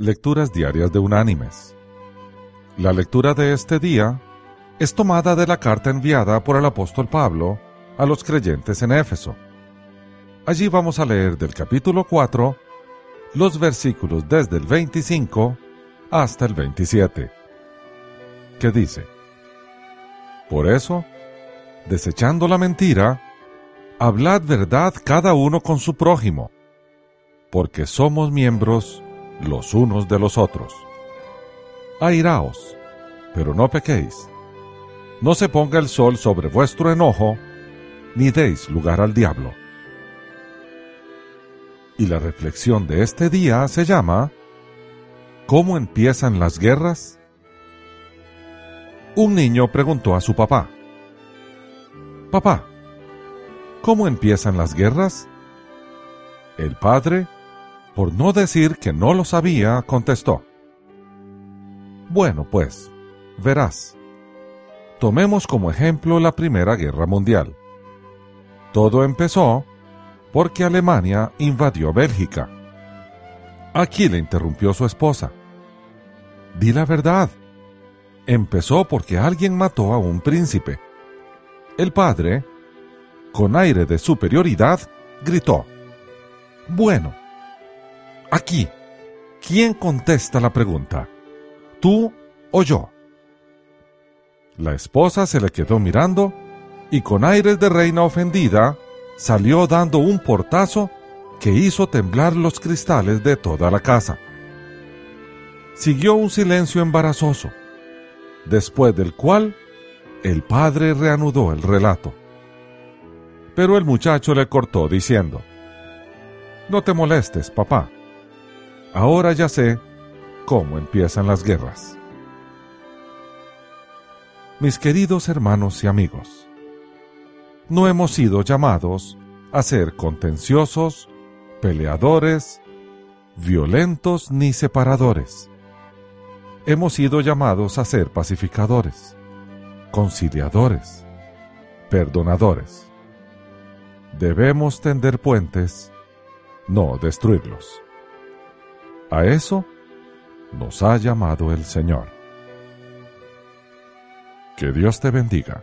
Lecturas Diarias de Unánimes. La lectura de este día es tomada de la carta enviada por el apóstol Pablo a los creyentes en Éfeso. Allí vamos a leer del capítulo 4 los versículos desde el 25 hasta el 27, que dice, Por eso, desechando la mentira, hablad verdad cada uno con su prójimo, porque somos miembros los unos de los otros. Airaos, pero no pequéis. No se ponga el sol sobre vuestro enojo, ni deis lugar al diablo. Y la reflexión de este día se llama ¿Cómo empiezan las guerras? Un niño preguntó a su papá, Papá, ¿cómo empiezan las guerras? El padre por no decir que no lo sabía, contestó. Bueno, pues, verás. Tomemos como ejemplo la Primera Guerra Mundial. Todo empezó porque Alemania invadió Bélgica. Aquí le interrumpió su esposa. Di la verdad. Empezó porque alguien mató a un príncipe. El padre, con aire de superioridad, gritó. Bueno, Aquí, ¿quién contesta la pregunta? ¿Tú o yo? La esposa se le quedó mirando y con aires de reina ofendida salió dando un portazo que hizo temblar los cristales de toda la casa. Siguió un silencio embarazoso, después del cual el padre reanudó el relato. Pero el muchacho le cortó diciendo, No te molestes, papá. Ahora ya sé cómo empiezan las guerras. Mis queridos hermanos y amigos, no hemos sido llamados a ser contenciosos, peleadores, violentos ni separadores. Hemos sido llamados a ser pacificadores, conciliadores, perdonadores. Debemos tender puentes, no destruirlos. A eso nos ha llamado el Señor. Que Dios te bendiga.